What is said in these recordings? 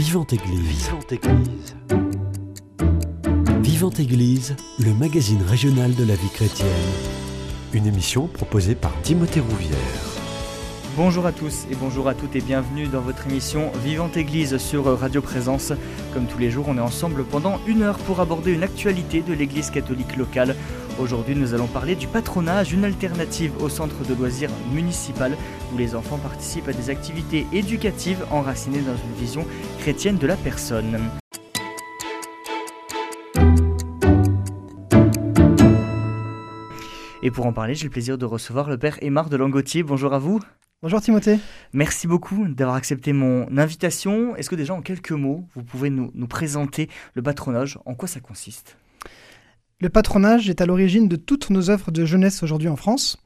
Vivante Église. Vivante Église. Vivante Église, le magazine régional de la vie chrétienne. Une émission proposée par Timothée Rouvière. Bonjour à tous et bonjour à toutes et bienvenue dans votre émission Vivante Église sur Radio Présence. Comme tous les jours, on est ensemble pendant une heure pour aborder une actualité de l'Église catholique locale. Aujourd'hui, nous allons parler du patronage, une alternative au centre de loisirs municipal où les enfants participent à des activités éducatives enracinées dans une vision chrétienne de la personne. Et pour en parler, j'ai le plaisir de recevoir le père Aymar de Langotier. Bonjour à vous. Bonjour Timothée. Merci beaucoup d'avoir accepté mon invitation. Est-ce que déjà en quelques mots, vous pouvez nous, nous présenter le patronage? En quoi ça consiste? Le patronage est à l'origine de toutes nos œuvres de jeunesse aujourd'hui en France.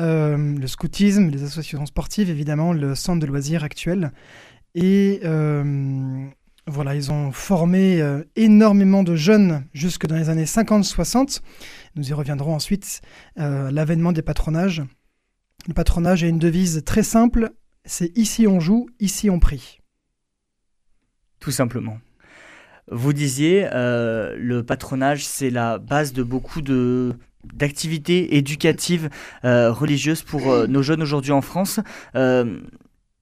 Euh, le scoutisme, les associations sportives, évidemment, le centre de loisirs actuel. Et euh, voilà, ils ont formé euh, énormément de jeunes jusque dans les années 50-60. Nous y reviendrons ensuite. L'avènement des patronages. Le patronage a une devise très simple, c'est ici on joue, ici on prie. Tout simplement. Vous disiez, euh, le patronage, c'est la base de beaucoup de d'activités éducatives euh, religieuses pour euh, nos jeunes aujourd'hui en France.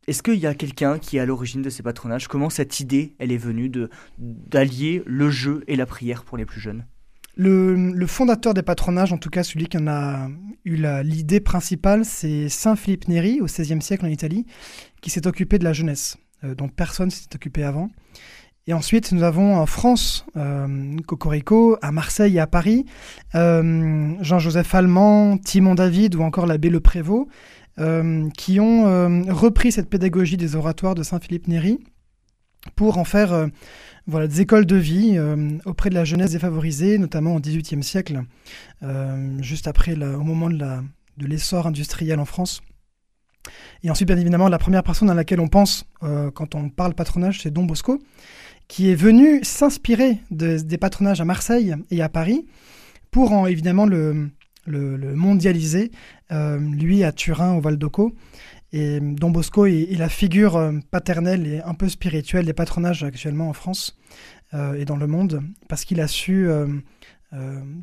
Est-ce qu'il y a quelqu'un qui est à l'origine de ces patronages? Comment cette idée, elle est venue de d'allier le jeu et la prière pour les plus jeunes? Le, fondateur des patronages, en tout cas celui qui en a eu l'idée principale, c'est Saint Philippe Neri au XVIe siècle en Italie, qui s'est occupé de la jeunesse, euh, dont personne s'est occupé avant. Et ensuite, nous avons en France, euh, Cocorico, à Marseille et à Paris, euh, Jean-Joseph Allemand, Timon David ou encore l'abbé Le Prévost, qui ont repris cette pédagogie des oratoires de Saint Philippe Neri pour en faire voilà, des écoles de vie euh, auprès de la jeunesse défavorisée, notamment au XVIIIe siècle, euh, juste après, au moment de, l'essor industriel en France. Et ensuite, bien évidemment, la première personne à laquelle on pense euh, quand on parle patronage, c'est Don Bosco, qui est venu s'inspirer des patronages à Marseille et à Paris pour en, évidemment le, mondialiser, lui à Turin, au Val d'Oco. Et Don Bosco est, la figure euh, paternelle et un peu spirituelle des patronages actuellement en France euh, et dans le monde, parce qu'il a su euh,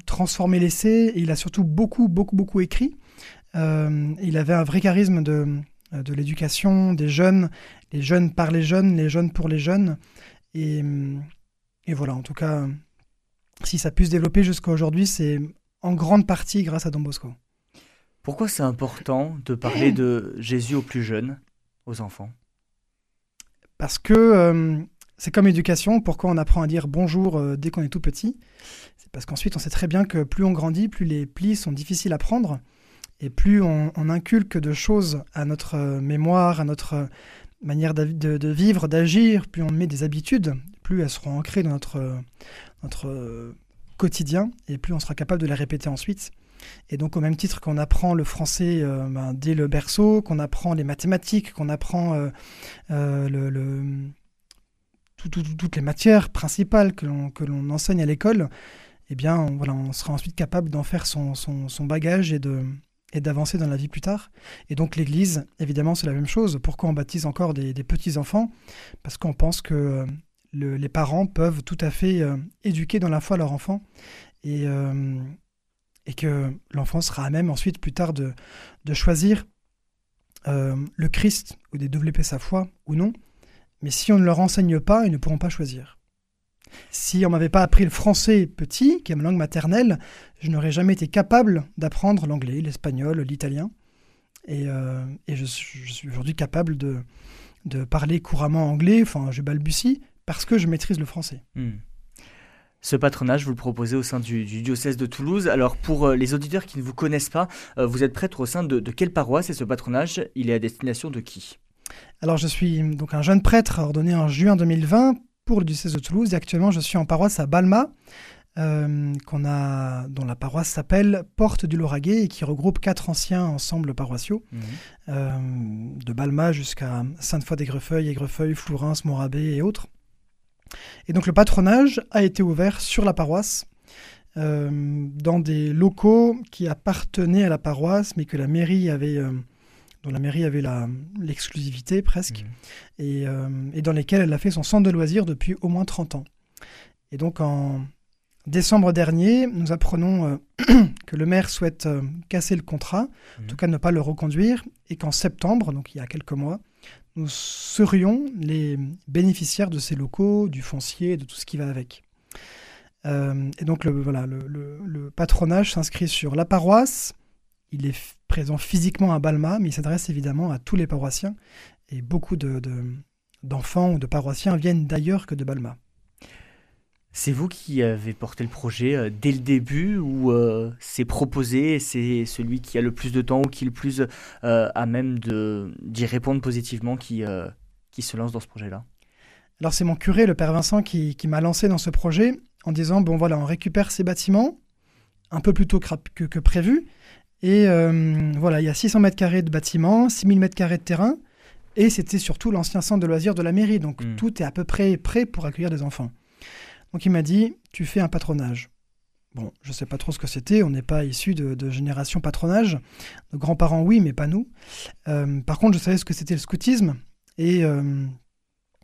transformer l'essai et il a surtout beaucoup, beaucoup, beaucoup écrit. il avait un vrai charisme de l'éducation, des jeunes, les jeunes par les jeunes, les jeunes pour les jeunes. Et, et voilà, en tout cas, si ça a pu se développer jusqu'à aujourd'hui, c'est en grande partie grâce à Don Bosco. Pourquoi c'est important de parler de Jésus aux plus jeunes, aux enfants? Parce que euh, c'est comme éducation. Pourquoi on apprend à dire bonjour euh, dès qu'on est tout petit? C'est parce qu'ensuite on sait très bien que plus on grandit, plus les plis sont difficiles à prendre. Et plus on, inculque de choses à notre euh, mémoire, à notre manière de, vivre, d'agir, plus on met des habitudes, plus elles seront ancrées dans notre, quotidien et plus on sera capable de les répéter ensuite. Et donc au même titre qu'on apprend le français euh, ben, dès le berceau, qu'on apprend les mathématiques, qu'on apprend euh, euh, le, toutes les matières principales que l'on enseigne à l'école, eh bien on, voilà, on sera ensuite capable d'en faire son, bagage et de et d'avancer dans la vie plus tard. Et donc l'Église, évidemment, c'est la même chose. Pourquoi on baptise encore des, petits-enfants? Parce qu'on pense que les parents peuvent tout à fait éduquer dans la foi leur enfant. Et, et que l'enfant sera à même ensuite plus tard de, choisir euh, le Christ ou de développer sa foi ou non. Mais si on ne leur enseigne pas, ils ne pourront pas choisir. Si on m'avait pas appris le français petit, qui est ma langue maternelle, je n'aurais jamais été capable d'apprendre l'anglais, l'espagnol, l'italien. Et, euh, et je, suis aujourd'hui capable de, de parler couramment anglais, enfin je balbutie, parce que je maîtrise le français. Hmm. Ce patronage, vous le proposez au sein du, diocèse de Toulouse. Alors pour euh, les auditeurs qui ne vous connaissent pas, euh, vous êtes prêtre au sein de, quelle paroisse et ce patronage, il est à destination de qui? Alors je suis donc un jeune prêtre ordonné en juin 2020 pour le diocèse de Toulouse et actuellement je suis en paroisse à Balma, euh, qu'on a, dont la paroisse s'appelle Porte du Lauragais et qui regroupe quatre anciens ensembles paroissiaux, mmh. de Balma jusqu'à Sainte-Foy-des-Greffeuils, Aigrefeuille, Flourens, Morabé et autres. Et donc le patronage a été ouvert sur la paroisse, euh, dans des locaux qui appartenaient à la paroisse, mais que la mairie avait euh, dont la mairie avait l'exclusivité presque, Mmh. et, euh, et dans lesquelles elle a fait son centre de loisirs depuis au moins 30 ans. Et donc en décembre dernier, nous apprenons euh, que le maire souhaite euh, casser le contrat, en tout cas ne pas le reconduire, et qu'en septembre, donc il y a quelques mois, nous serions les bénéficiaires de ces locaux, du foncier, de tout ce qui va avec. Euh, et donc le, voilà, le, le- le patronage s'inscrit sur la paroisse. Il est présent physiquement à Balma, mais il s'adresse évidemment à tous les paroissiens. Et beaucoup de- de- d'enfants ou de paroissiens viennent d'ailleurs que de Balma. C'est vous qui avez porté le projet euh, dès le début ou euh, c'est proposé c'est celui qui a le plus de temps ou qui est le plus euh, à même de- d'y répondre positivement qui, euh, qui se lance dans ce projet-là? Alors c'est mon curé, le père Vincent, qui, qui m'a lancé dans ce projet en disant, bon voilà, on récupère ces bâtiments un peu plus tôt que- que prévu. Et euh, voilà, il y a 600 mètres carrés de bâtiments, 6000 mètres carrés de terrain. Et c'était surtout l'ancien centre de loisirs de la mairie. Donc Mm. tout est à peu près prêt pour accueillir des enfants. Donc il m'a dit, tu fais un patronage. Bon, je ne sais pas trop ce que c'était, on n'est pas issu de, de génération patronage. Nos grands-parents, oui, mais pas nous. Euh, par contre, je savais ce que c'était le scoutisme et, euh,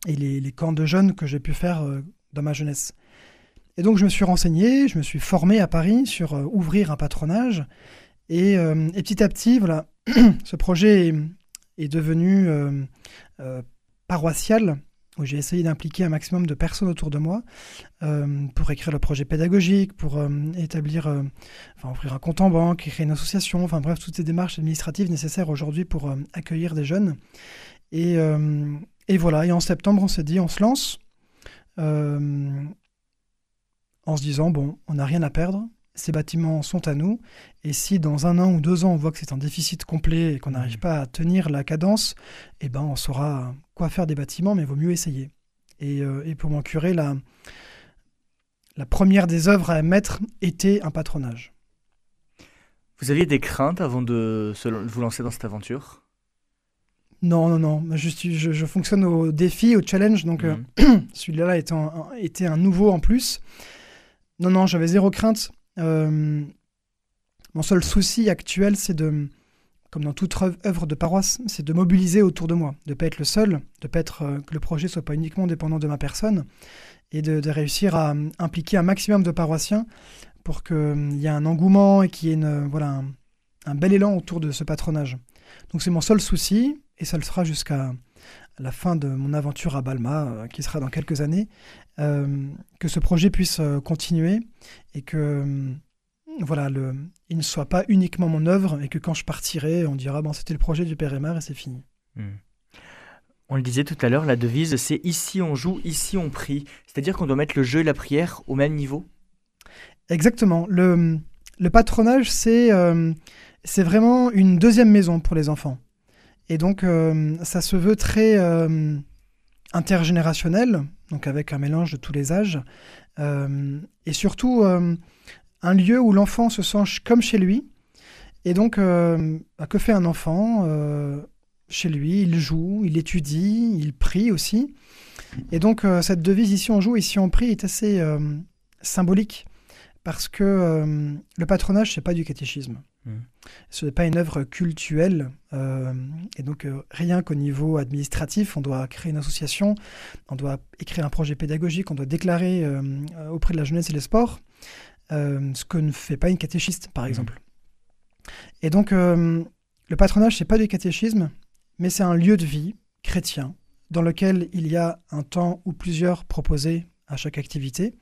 et les, les camps de jeunes que j'ai pu faire dans ma jeunesse. Et donc, je me suis renseigné, je me suis formé à Paris sur ouvrir un patronage. Et, euh, et petit à petit, voilà, ce projet est, devenu euh, euh, paroissial où j'ai essayé d'impliquer un maximum de personnes autour de moi pour écrire le projet pédagogique, pour établir, enfin, ouvrir un compte en banque, créer une association, enfin bref, toutes ces démarches administratives nécessaires aujourd'hui pour accueillir des jeunes. Et, et voilà, et en septembre, on s'est dit, on se lance, en se disant, bon, on n'a rien à perdre, ces bâtiments sont à nous, et si dans un an ou deux ans, on voit que c'est un déficit complet et qu'on n'arrive pas à tenir la cadence, eh ben, on saura quoi faire des bâtiments, mais il vaut mieux essayer. Et, euh, et pour mon curé, la, la première des œuvres à mettre était un patronage. Vous aviez des craintes avant de, se- vous lancer dans cette aventure? Non, non, non. Je, je, je fonctionne au défi, au challenge, donc euh, Mhm. celui-là était un, un- était un nouveau en plus. Non, non, j'avais zéro crainte. Euh, mon seul souci actuel, c'est de, comme dans toute œuvre- de paroisse, c'est de mobiliser autour de moi, de ne pas être le seul, de pas être euh, que le projet soit pas uniquement dépendant de ma personne, et de, réussir à euh, impliquer un maximum de paroissiens pour qu'il y ait un engouement et qu'il y ait une, voilà, un, un bel élan autour de ce patronage. Donc c'est mon seul souci, et ça le sera jusqu'à la fin de mon aventure à Balma, qui sera dans quelques années, que ce projet puisse euh, continuer et que euh, voilà, le, il ne soit pas uniquement mon œuvre et que quand je partirai, on dira bon, c'était le projet du Père Aymar et c'est fini. Mhm. On le disait tout à l'heure, la devise c'est ici on joue, ici on prie. C'est-à-dire qu'on doit mettre le jeu et la prière au même niveau? Exactement. Le, le patronage, c'est euh, vraiment une deuxième maison pour les enfants. Et donc, euh, ça se veut très euh, intergénérationnel, donc avec un mélange de tous les âges. Euh, et surtout, euh, un lieu où l'enfant se sent comme chez lui. Et donc, euh, bah, que fait un enfant chez lui? Il joue, il étudie, il prie aussi. Et donc, cette devise ici on joue, ici on prie est assez symbolique parce que euh, le patronage, c'est pas du catéchisme. Mhm. Ce n'est pas une œuvre cultuelle. euh, et donc, euh, rien qu'au niveau administratif, on doit créer une association, on doit écrire un projet pédagogique, on doit déclarer euh, auprès de la jeunesse et les sports, ce que ne fait pas une catéchiste, par Mhm. exemple. Et donc, le patronage, c'est pas du catéchisme, mais c'est un lieu de vie chrétien dans lequel il y a un temps ou plusieurs proposés à chaque activité.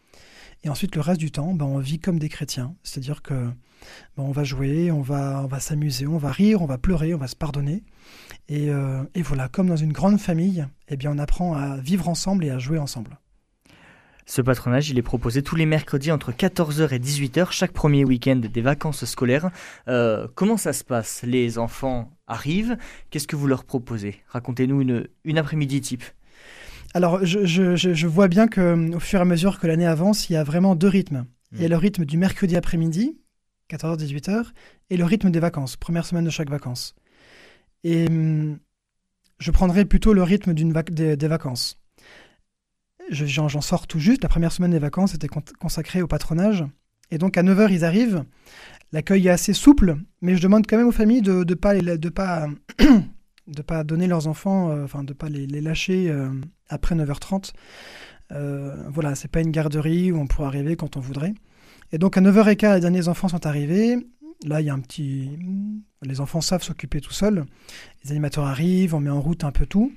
Et ensuite, le reste du temps, ben, on vit comme des chrétiens. C'est-à-dire que ben, on va jouer, on va, on va s'amuser, on va rire, on va pleurer, on va se pardonner. Et, euh, et voilà, comme dans une grande famille, eh bien, on apprend à vivre ensemble et à jouer ensemble. Ce patronage, il est proposé tous les mercredis entre 14h et 18h, chaque premier week-end des vacances scolaires. Euh, comment ça se passe? Les enfants arrivent, qu'est-ce que vous leur proposez? Racontez-nous une, une après-midi type. Alors, je, je- je- je vois bien que, au fur et à mesure que l'année avance, il y a vraiment deux rythmes. Il y a Mm. le rythme du mercredi après-midi, 14h-18h, et le rythme des vacances, première semaine de chaque vacances. Et hum, je prendrai plutôt le rythme vac- des, des vacances. Je- J'en sors tout juste. La première semaine des vacances était con- consacrée au patronage. Et donc, à 9h, ils arrivent. l'accueil est assez souple, mais je demande quand même aux familles de ne pas, de pas, de pas donner leurs enfants, enfin de pas les, lâcher après 9h30. voilà, c'est pas une garderie où on pourrait arriver quand on voudrait. Et donc à 9h15, les derniers enfants sont arrivés. Là, il y a un petit. Les enfants savent s'occuper tout seuls. Les animateurs arrivent, on met en route un peu tout.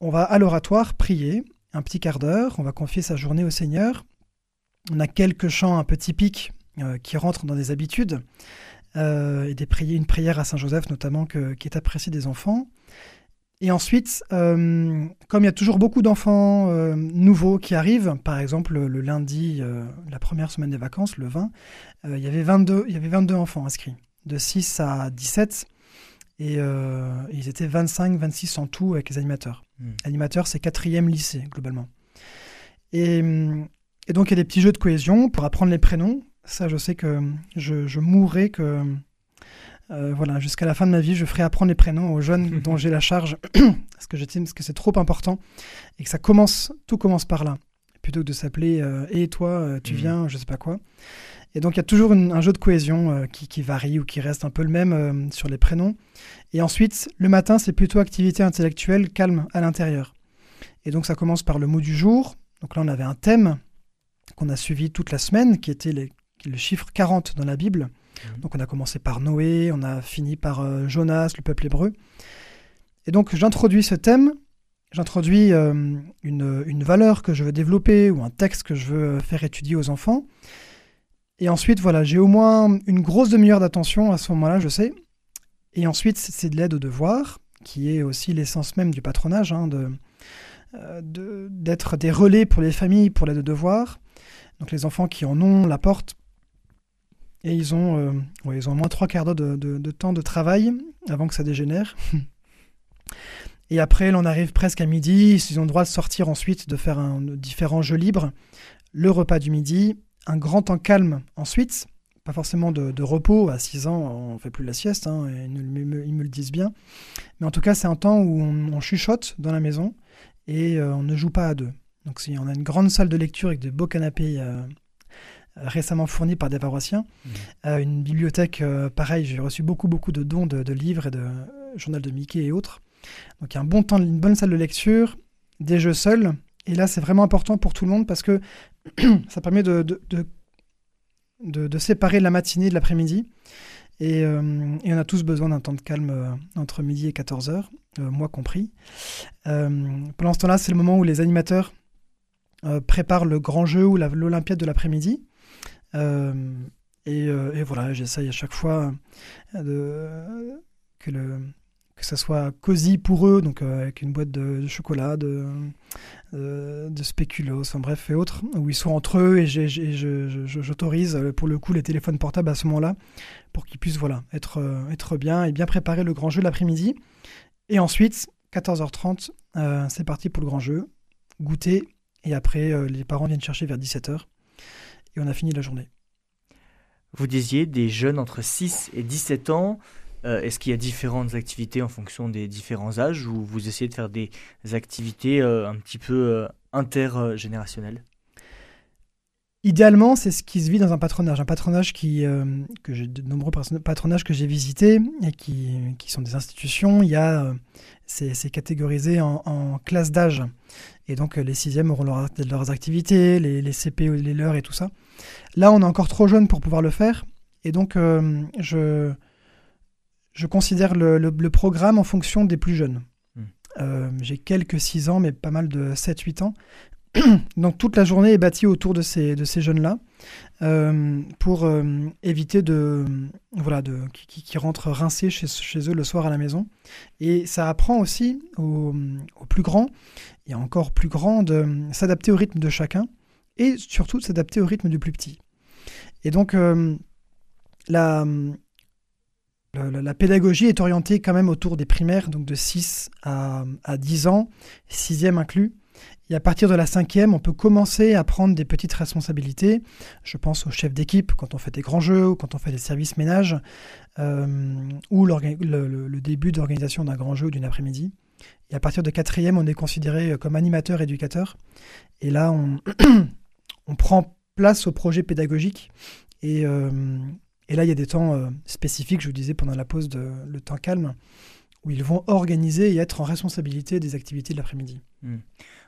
On va à l'oratoire prier un petit quart d'heure. On va confier sa journée au Seigneur. On a quelques chants un peu typiques euh, qui rentrent dans des habitudes. Euh, et des une prière à Saint Joseph notamment qui est appréciée des enfants. Et ensuite, euh, comme il y a toujours beaucoup d'enfants euh, nouveaux qui arrivent, par exemple le, lundi, euh, la première semaine des vacances, le 20, il, y avait 22, il y avait 22 enfants inscrits, de 6 à 17, et ils étaient 25, 26 en tout avec les animateurs. Hmm. Animateurs, c'est quatrième lycée, globalement. Et, et, donc il y a des petits jeux de cohésion pour apprendre les prénoms. Ça, je sais que je, je mourrais que euh, voilà, jusqu'à la fin de ma vie, je ferai apprendre les prénoms aux jeunes dont j'ai la charge, parce que j'estime que c'est trop important et que ça commence, tout commence par là, plutôt que de s'appeler euh, et toi, euh, tu mhm. viens, je sais pas quoi. Et donc il y a toujours un jeu de cohésion qui, varie ou qui reste un peu le même sur les prénoms. Et ensuite, le matin, c'est plutôt activité intellectuelle calme à l'intérieur. Et donc ça commence par le mot du jour. Donc là, on avait un thème qu'on a suivi toute la semaine, qui était le chiffre 40 dans la Bible. Mhm. Donc on a commencé par Noé, on a fini par euh, Jonas, le peuple hébreu. Et donc j'introduis ce thème, j'introduis euh, une, une, valeur que je veux développer ou un texte que je veux faire étudier aux enfants. Et ensuite, voilà, j'ai au moins une grosse demi-heure d'attention à ce moment-là, je sais. Et ensuite, c'est de l'aide aux devoirs, qui est aussi l'essence même du patronage, hein, euh, d'être des relais pour les familles pour l'aide aux devoirs. Donc les enfants qui en ont la porte et ils ont, euh, ils ont au moins trois quarts d'heure de, temps de travail avant que ça dégénère. Et après, on arrive presque à midi. Ils ont le droit de sortir ensuite, de faire un, différents jeux libres. Le repas du midi, un grand temps calme ensuite. Pas forcément de, repos. À 6 ans, on ne fait plus la sieste. Hein, ils, me, le disent bien. Mais en tout cas, c'est un temps où on, chuchote dans la maison et euh, on ne joue pas à deux. Donc, si on a une grande salle de lecture avec de beaux canapés euh, récemment fourni par des paroissiens. Mmh. Euh, une bibliothèque, euh, pareil, j'ai reçu beaucoup, beaucoup de dons de, livres et de euh, journal de Mickey et autres. Donc il y a un bon temps, une bonne salle de lecture, des jeux seuls. Et là, c'est vraiment important pour tout le monde parce que ça permet de, de, de, séparer la matinée de l'après-midi. Et, on a tous besoin d'un temps de calme entre midi et 14h, moi compris. pendant ce temps-là, c'est le moment où les animateurs préparent le grand jeu ou l'Olympiade de l'après-midi. Euh, euh, et, voilà, j'essaye à chaque fois de, que, ça soit cosy pour eux, donc euh, avec une boîte de, chocolat, de, de spéculoos, enfin bref, et autres, où ils sont entre eux et j'autorise pour le coup les téléphones portables à ce moment-là pour qu'ils puissent voilà, être, être bien et bien préparer le grand jeu l'après-midi. Et ensuite, 14h30, c'est parti pour le grand jeu, goûter, et après les parents viennent chercher vers 17h et on a fini la journée. Vous disiez des jeunes entre 6 et 17 ans. Euh, est-ce qu'il y a différentes activités en fonction des différents âges ou vous essayez de faire des activités euh, un petit peu euh, intergénérationnelles? Idéalement, c'est ce qui se vit dans un patronage. Un patronage qui, que j'ai de nombreux patronages que j'ai visités et qui, qui, sont des institutions. Il y a, c'est catégorisé en, en classes d'âge. Et donc les sixièmes auront leurs activités, les, les CP, les leurs et tout ça. Là, on est encore trop jeune pour pouvoir le faire. Et donc, euh, je, je considère le, programme en fonction des plus jeunes. Hmm. Euh, j'ai quelques 6 ans, mais pas mal de 7-8 ans. donc, toute la journée est bâtie autour de ces, de ces jeunes-là euh, pour éviter de, voilà, de, qui, rentrent rincés chez, chez, eux le soir à la maison. Et ça apprend aussi aux, aux plus grands et encore plus grands de s'adapter au rythme de chacun et surtout de s'adapter au rythme du plus petit. Et donc, euh, la, pédagogie est orientée quand même autour des primaires, donc de 6 à, à 10 ans, 6e inclus. Et à partir de la cinquième, on peut commencer à prendre des petites responsabilités. Je pense au chef d'équipe quand on fait des grands jeux ou quand on fait des services ménages, euh, ou le, début d'organisation d'un grand jeu ou d'une après-midi. Et à partir de quatrième, on est considéré comme animateur, éducateur. Et là, on prend place au projet pédagogique et, euh, Et là, il y a des temps spécifiques, je vous disais pendant la pause, de, le temps calme, où ils vont organiser et être en responsabilité des activités de l'après-midi. Hmm.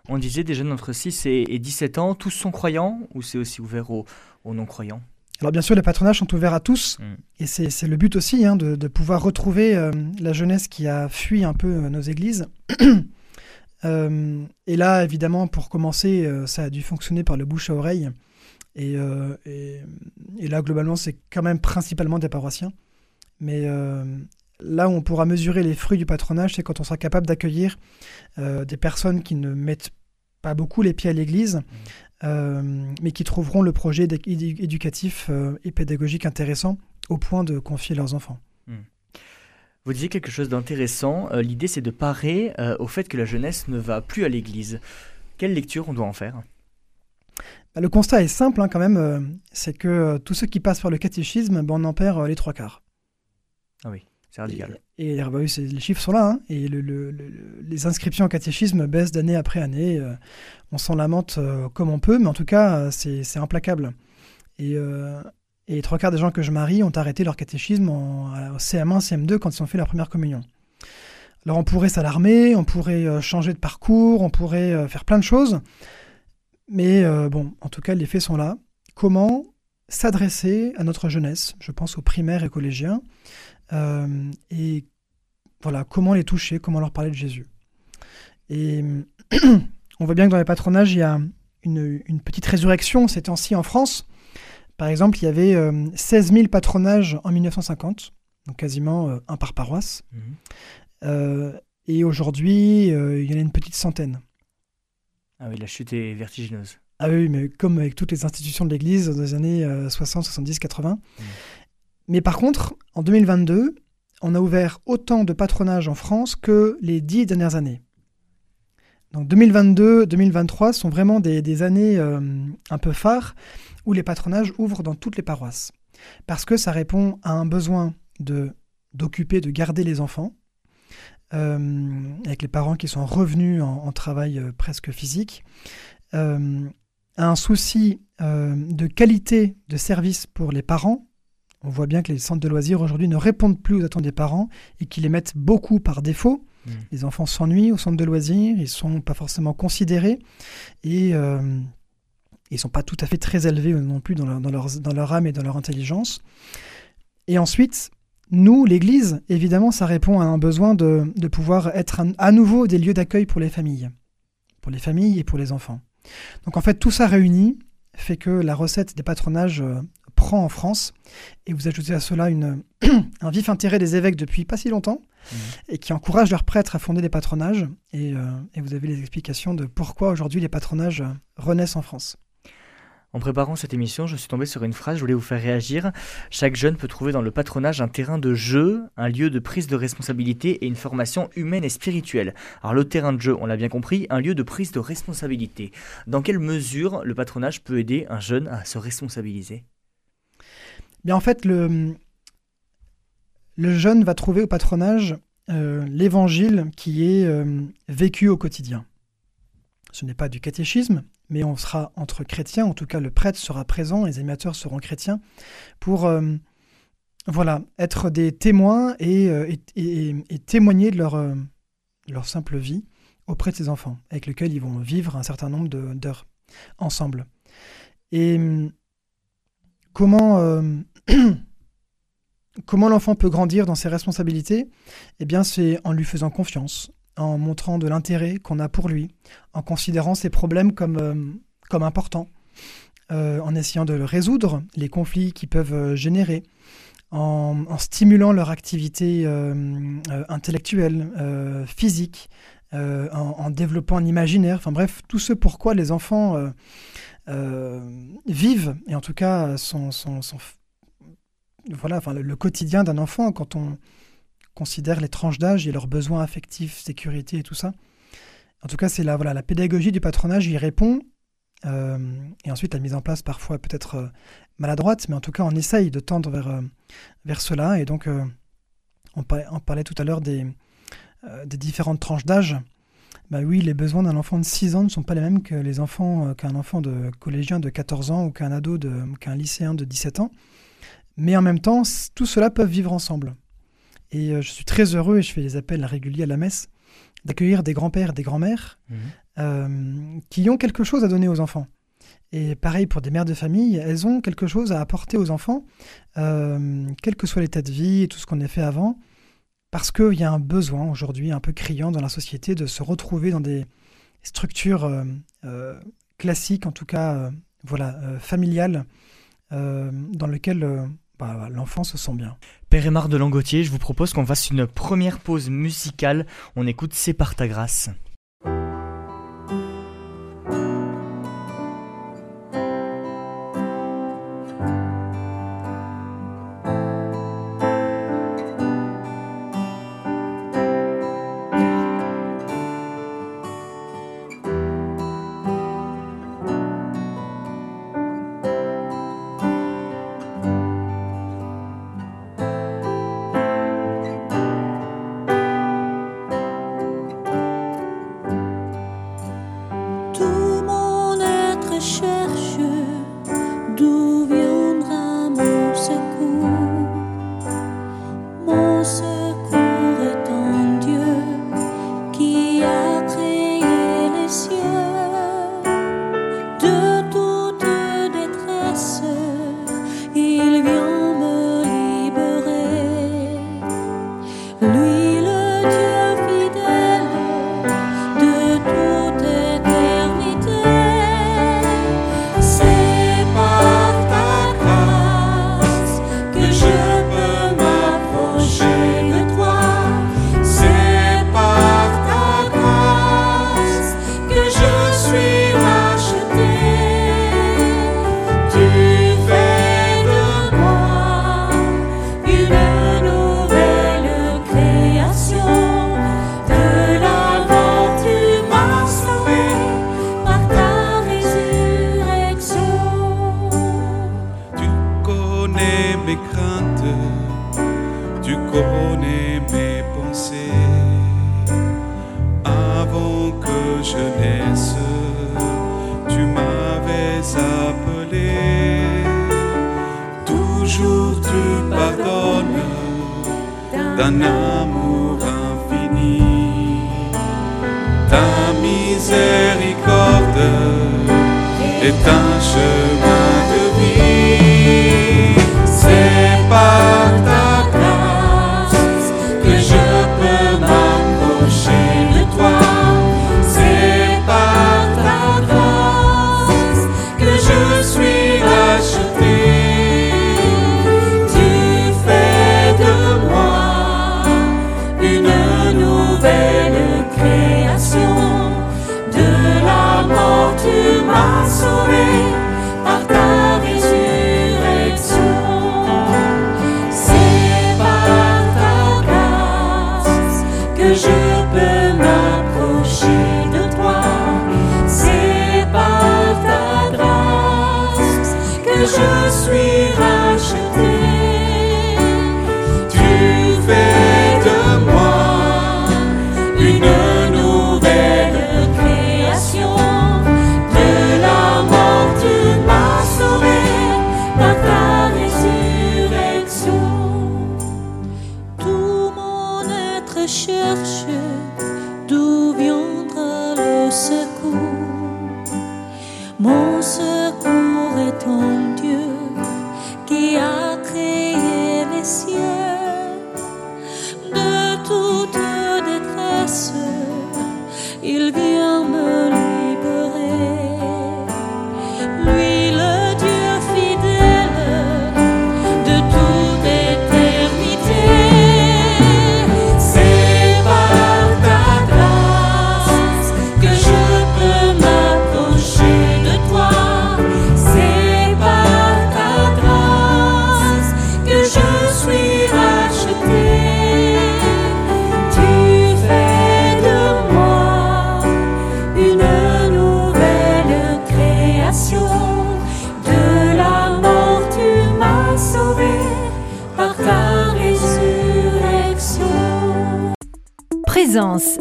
On disait des jeunes entre 6 et 17 ans, tous sont croyants ou c'est aussi ouvert aux, non-croyants? Alors bien sûr, les patronages sont ouverts à tous, hmm. et c'est le but aussi hein, de, pouvoir retrouver euh, la jeunesse qui a fui un peu euh, nos églises. Euh, et là, évidemment, pour commencer, ça a dû fonctionner par le bouche à oreille. Et, et là, globalement, c'est quand même principalement des paroissiens. Mais Là où on pourra mesurer les fruits du patronage, c'est quand on sera capable d'accueillir euh, des personnes qui ne mettent pas beaucoup les pieds à l'église, mmh. euh, mais qui trouveront le projet éducatif euh, et pédagogique intéressant au point de confier leurs enfants. Mmh. Vous disiez quelque chose d'intéressant. L'idée, c'est de parer au fait que la jeunesse ne va plus à l'église. Quelle lecture on doit en faire? Bah, Le constat est simple hein, quand même. c'est que tous ceux qui passent par le catéchisme, ben, on en perd les trois quarts. Ah oui. C'est radical. Et, et bah les chiffres sont là. Hein, et le, les inscriptions au catéchisme baissent d'année après année. Euh, on s'en lamente euh, comme on peut, mais en tout cas, euh, c'est implacable. Et, et, les trois quarts des gens que je marie ont arrêté leur catéchisme en, CM1, CM2 quand ils ont fait leur première communion. Alors on pourrait s'alarmer, on pourrait changer de parcours, on pourrait faire plein de choses. Mais bon, en tout cas, les faits sont là. Comment s'adresser à notre jeunesse? Je pense aux primaires et collégiens. Euh, et voilà, comment les toucher, comment leur parler de Jésus. Et on voit bien que dans les patronages, il y a une, petite résurrection ces temps-ci en France. Par exemple, il y avait 16 euh, 000 patronages en 1950, donc quasiment euh, un par paroisse. Mhm. et aujourd'hui, il y en a une petite centaine. Ah oui, la chute est vertigineuse. Ah oui, mais comme avec toutes les institutions de l'Église dans les années 60, 70, 80. Mais par contre, en 2022, on a ouvert autant de patronages en France que les dix dernières années. Donc 2022-2023 sont vraiment des, années euh, un peu phares où les patronages ouvrent dans toutes les paroisses. Parce que ça répond à un besoin de d'occuper, de garder les enfants, euh, avec les parents qui sont revenus en, travail euh, presque physique, à un souci de qualité de service pour les parents, on voit bien que les centres de loisirs aujourd'hui ne répondent plus aux attentes des parents et qu'ils les mettent beaucoup par défaut. Mmh. Les enfants s'ennuient au centre de loisirs, ils ne sont pas forcément considérés et euh, ils ne sont pas tout à fait très élevés non plus dans leur, dans leur, âme et dans leur intelligence. Et ensuite, nous, l'Église, évidemment, ça répond à un besoin de, pouvoir être à nouveau des lieux d'accueil pour les familles, pour les familles et pour les enfants. Donc en fait, tout ça réuni fait que la recette des patronages euh, prend en France. Et vous ajoutez à cela une, un vif intérêt des évêques depuis pas si longtemps, mmh. et qui encouragent leurs prêtres à fonder des patronages. Et, euh, et vous avez les explications de pourquoi aujourd'hui les patronages euh, renaissent en France. En préparant cette émission, je suis tombé sur une phrase, je voulais vous faire réagir. Chaque jeune peut trouver dans le patronage un terrain de jeu, un lieu de prise de responsabilité et une formation humaine et spirituelle. Alors le terrain de jeu, on l'a bien compris, un lieu de prise de responsabilité. Dans quelle mesure le patronage peut aider un jeune à se responsabiliser? Bien en fait, le, jeune va trouver au patronage euh, l'évangile qui est euh, vécu au quotidien. Ce n'est pas du catéchisme, mais on sera entre chrétiens, en tout cas le prêtre sera présent, les animateurs seront chrétiens, pour euh, voilà, être des témoins et, et, témoigner de leur, leur simple vie auprès de ces enfants, avec lesquels ils vont vivre un certain nombre d'heures ensemble. Et comment Comment l'enfant peut grandir dans ses responsabilités? Eh bien, c'est en lui faisant confiance, en montrant de l'intérêt qu'on a pour lui, en considérant ses problèmes comme, euh, comme importants, euh, en essayant de résoudre, les conflits qu'ils peuvent euh, générer, en, stimulant leur activité intellectuelle, physique, en, développant un imaginaire, enfin bref, tout ce pourquoi les enfants vivent, et en tout cas voilà, le, quotidien d'un enfant quand on considère les tranches d'âge et leurs besoins affectifs, sécurité et tout ça. En tout cas, c'est la, voilà, la pédagogie du patronage y répond. Euh, et ensuite, la mise en place, parfois peut-être euh, maladroite, mais en tout cas, on essaye de tendre vers, euh, vers cela. Et donc, on, parlait, tout à l'heure des, des différentes tranches d'âge. Bah oui, les besoins d'un enfant de 6 ans ne sont pas les mêmes que les enfants qu'un enfant de collégien de 14 ans ou qu'un ado de qu'un lycéen de 17 ans. Mais en même temps, tout cela peut vivre ensemble. Et euh, je suis très heureux, et je fais les appels réguliers à la messe, d'accueillir des grands-pères, des grands-mères mhm. euh, qui ont quelque chose à donner aux enfants. Et pareil pour des mères de famille, elles ont quelque chose à apporter aux enfants, euh, quel que soit l'état de vie et tout ce qu'on a fait avant, parce qu'il y a un besoin aujourd'hui un peu criant dans la société de se retrouver dans des structures classiques, en tout cas voilà, familiales, dans lesquelles l'enfant se sent bien. Père Aymar de Langotier, je vous propose qu'on fasse une première pause musicale. On écoute C'est par ta grâce.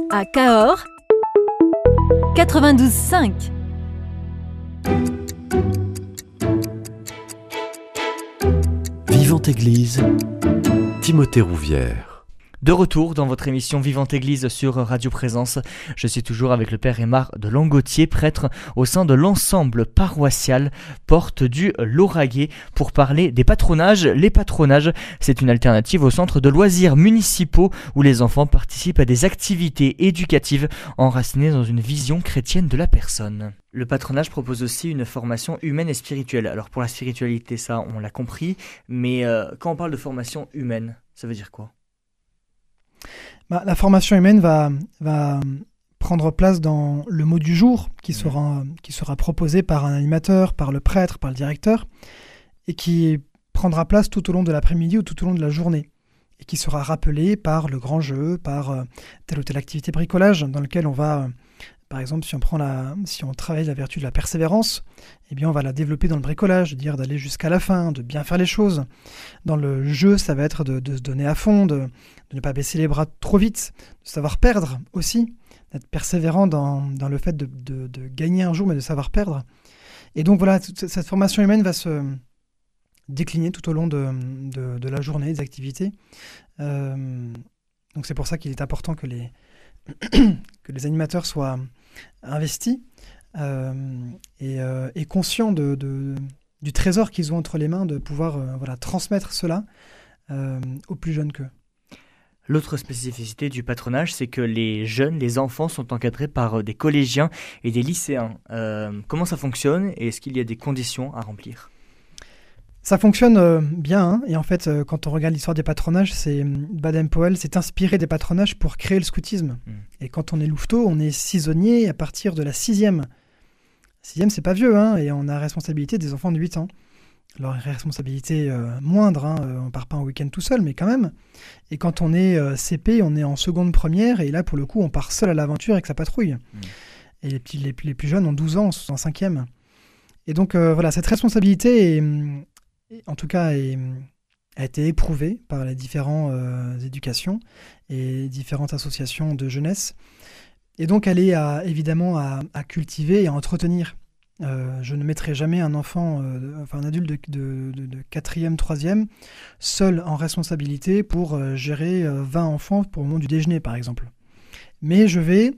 À Cahors 92.5. Vivante Église, Timothée Rouvière. De retour dans votre émission Vivante Église sur Radio Présence, je suis toujours avec le Père Aymar de Langotier, prêtre au sein de l'ensemble paroissial Porte du Lauragais, pour parler des patronages. Les patronages, c'est une alternative au centre de loisirs municipaux où les enfants participent à des activités éducatives enracinées dans une vision chrétienne de la personne. Le patronage propose aussi une formation humaine et spirituelle. Alors pour la spiritualité, ça, on l'a compris, mais euh, quand on parle de formation humaine, ça veut dire quoi? Bah, la formation humaine va, va prendre place dans le mot du jour qui sera, qui sera proposé par un animateur, par le prêtre, par le directeur, et qui prendra place tout au long de l'après-midi ou tout au long de la journée, et qui sera rappelé par le grand jeu, par euh, telle ou telle activité bricolage dans lequel on va par exemple, si on, prend la, si on travaille la vertu de la persévérance, eh bien, on va la développer dans le bricolage, dire d'aller jusqu'à la fin, de bien faire les choses. Dans le jeu, ça va être de, se donner à fond, de, ne pas baisser les bras trop vite, de savoir perdre aussi, d'être persévérant dans, le fait de, gagner un jour, mais de savoir perdre. Et donc voilà, cette formation humaine va se décliner tout au long de, la journée, des activités. Euh, donc c'est pour ça qu'il est important que les, animateurs soient investis euh, euh, et, conscients de, du trésor qu'ils ont entre les mains, de pouvoir voilà, transmettre cela aux plus jeunes qu'eux. L'autre spécificité du patronage, c'est que les jeunes, les enfants sont encadrés par des collégiens et des lycéens. comment ça fonctionne et est-ce qu'il y a des conditions à remplir? Ça fonctionne euh, bien, hein. et en fait, euh, quand on regarde l'histoire des patronages, c'est hum, Baden-Powell s'est inspiré des patronages pour créer le scoutisme. Hmm. Et quand on est louveteau, on est saisonnier à partir de la sixième. Sixième, c'est pas vieux, hein, et on a responsabilité des enfants de 8 ans. Alors, responsabilité euh, moindre, hein, on part pas en week-end tout seul, mais quand même. Et quand on est CP, on est en seconde première, et là, pour le coup, on part seul à l'aventure avec sa patrouille. Hmm. Et les, petits, les, plus jeunes ont 12 ans, en cinquième. Et donc, voilà, cette responsabilité est, en tout cas, a été éprouvée par les différentes euh, éducations et différentes associations de jeunesse. Et donc, elle est évidemment à, cultiver et à entretenir. Euh, je ne mettrai jamais un enfant, euh, enfin un adulte de, quatrième, troisième, seul en responsabilité pour gérer 20 enfants pour le moment du déjeuner, par exemple. Mais je vais,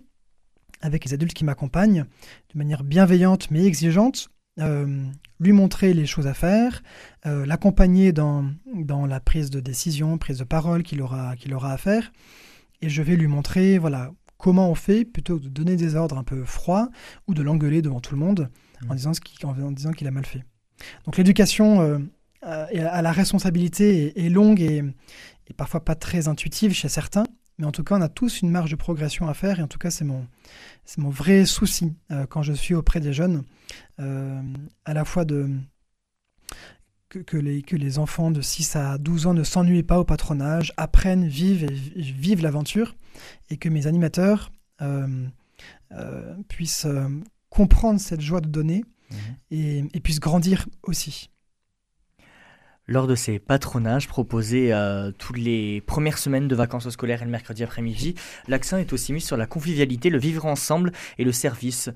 avec les adultes qui m'accompagnent, de manière bienveillante mais exigeante, euh, lui montrer les choses à faire, euh, l'accompagner dans, dans la prise de décision, prise de parole qu'il aura, qu'il aura à faire. Et je vais lui montrer voilà, comment on fait plutôt que de donner des ordres un peu froids ou de l'engueuler devant tout le monde en disant, qu'il, a mal fait. Donc l'éducation euh, à la responsabilité est, longue et, parfois pas très intuitive chez certains, mais en tout cas on a tous une marge de progression à faire et en tout cas c'est mon, mon vrai souci euh, quand je suis auprès des jeunes, euh, à la fois de que, les, que les enfants de 6 à 12 ans ne s'ennuient pas au patronage, apprennent, vivent vivent l'aventure, et que mes animateurs euh, puissent comprendre cette joie de donner mmh. et puissent grandir aussi lors de ces patronages proposés euh, toutes les premières semaines de vacances scolaires et le mercredi après-midi, l'accent est aussi mis sur la convivialité, le vivre ensemble et le service.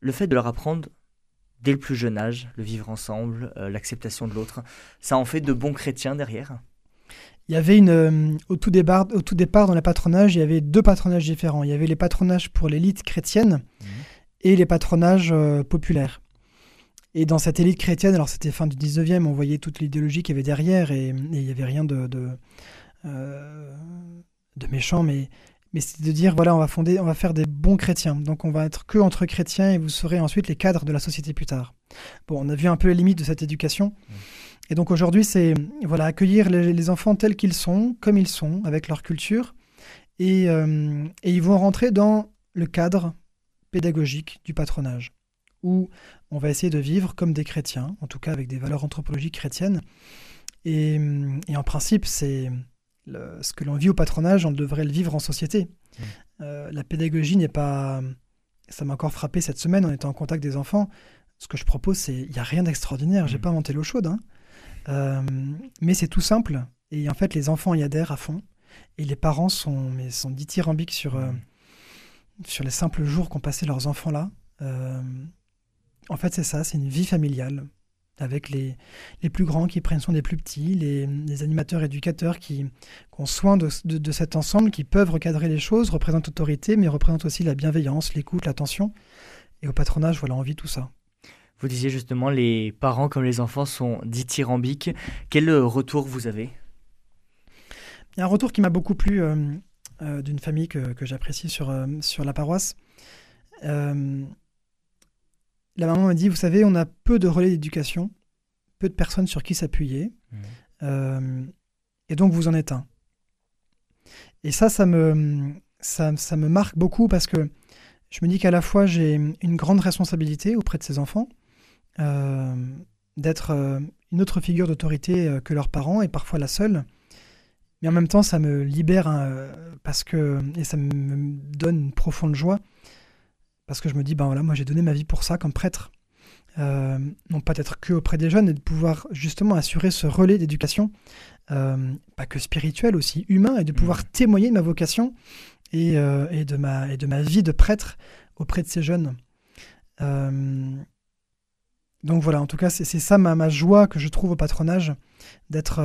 Le fait de leur apprendre dès le plus jeune âge, le vivre ensemble, euh, l'acceptation de l'autre, ça en fait de bons chrétiens derrière il y avait une, euh, au, tout départ, au tout départ dans les patronages, il y avait deux patronages différents. Il y avait les patronages pour l'élite chrétienne mmh. Et les patronages populaires. Et dans cette élite chrétienne, alors c'était fin du 19e, on voyait toute l'idéologie qu'il y avait derrière et, il n'y avait rien de, de, euh, de méchant, mais, mais c'était de dire voilà, on va, fonder, on va faire des bons chrétiens. Donc on va être que entre chrétiens et vous serez ensuite les cadres de la société plus tard. Bon, on a vu un peu les limites de cette éducation. Et donc aujourd'hui, c'est voilà, accueillir les, enfants tels qu'ils sont, comme ils sont, avec leur culture. Et, euh, et ils vont rentrer dans le cadre pédagogique du patronage où on va essayer de vivre comme des chrétiens, en tout cas avec des valeurs anthropologiques chrétiennes. Et, en principe, c'est ce que l'on vit au patronage, on devrait le vivre en société. Mmh. Euh, la pédagogie n'est pas... Ça m'a encore frappé cette semaine en étant en contact des enfants. Ce que je propose, c'est... Il n'y a rien d'extraordinaire, j'ai mmh. pas inventé l'eau chaude. Hein. Euh, mais c'est tout simple. Et en fait, les enfants y adhèrent à fond. Et les parents sont, mais sont dithyrambiques sur, euh, sur les simples jours qu'ont passé leurs enfants là. En fait, c'est ça, c'est une vie familiale avec les, les plus grands qui prennent soin des plus petits, les, les animateurs éducateurs qui, qui ont soin de, de- de cet ensemble, qui peuvent recadrer les choses, représentent l'autorité, mais représentent aussi la bienveillance, l'écoute, l'attention. Et au patronage, voilà, on vit tout ça. Vous disiez justement les parents comme les enfants sont dithyrambiques. Quel euh, retour vous avez? Il y a un retour qui m'a beaucoup plu euh, euh, d'une famille que, que j'apprécie sur, euh, sur la paroisse. Euh, la maman m'a dit, vous savez, on a peu de relais d'éducation, peu de personnes sur qui s'appuyer, euh, et donc vous en êtes un. Et ça, ça me, ça, ça me marque beaucoup parce que je me dis qu'à la fois j'ai une grande responsabilité auprès de ces enfants, euh, d'être euh, une autre figure d'autorité euh, que leurs parents et parfois la seule. Mais en même temps, ça me libère hein, euh, parce que et ça me- donne une profonde joie parce que je me dis ben voilà, moi j'ai donné ma vie pour ça comme prêtre, Euh, non pas d'être que auprès des jeunes et de pouvoir justement assurer ce relais d'éducation, euh, pas que spirituel aussi humain et de pouvoir témoigner de ma vocation et, euh, et de ma et de ma vie de prêtre auprès de ces jeunes. Donc voilà, en tout cas, c'est c'est ça ma, ma joie que je trouve au patronage, d'être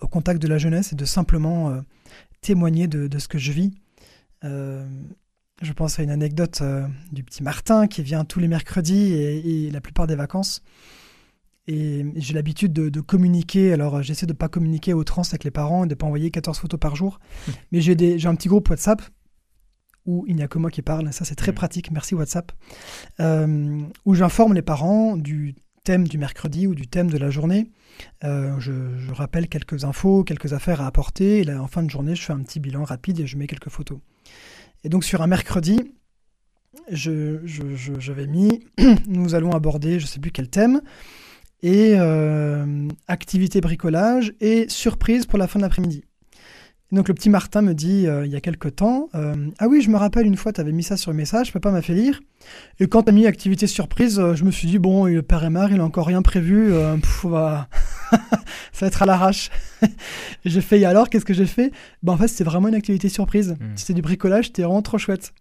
au contact de la jeunesse et de simplement euh, témoigner de, de ce que je vis. Euh, je pense à une anecdote euh, du petit Martin qui vient tous les mercredis et, et la plupart des vacances. Et j'ai l'habitude de, de communiquer. Alors, j'essaie de ne pas communiquer à outrance avec les parents et de ne pas envoyer 14 photos par jour. Mais j'ai un petit groupe WhatsApp où il n'y a que moi qui parle. Ça, c'est très Mhm. pratique. Merci WhatsApp. Euh, où j'informe les parents du du mercredi ou du thème de la journée. Euh, je, rappelle quelques infos, quelques affaires à apporter. Et là, en fin de journée, je fais un petit bilan rapide et je mets quelques photos. Et donc, sur un mercredi, je, je- j'avais mis nous allons aborder, je ne sais plus quel thème, et euh, activité bricolage et surprise pour la fin de l'après-midi. Et Donc le petit Martin me dit euh, il y a quelque temps euh, Ah oui, je me rappelle une fois, tu avais mis ça sur le message, papa m'a fait lire. Et quand tu as mis activité surprise, euh, je me suis dit Bon, le père est marre, il a encore rien prévu, pff, va- ça va être à l'arrache. j'ai fait Et alors, qu'est-ce que j'ai fait? Ben, En fait, c'était vraiment une activité surprise. Mm. C'était du bricolage, c'était vraiment trop chouette.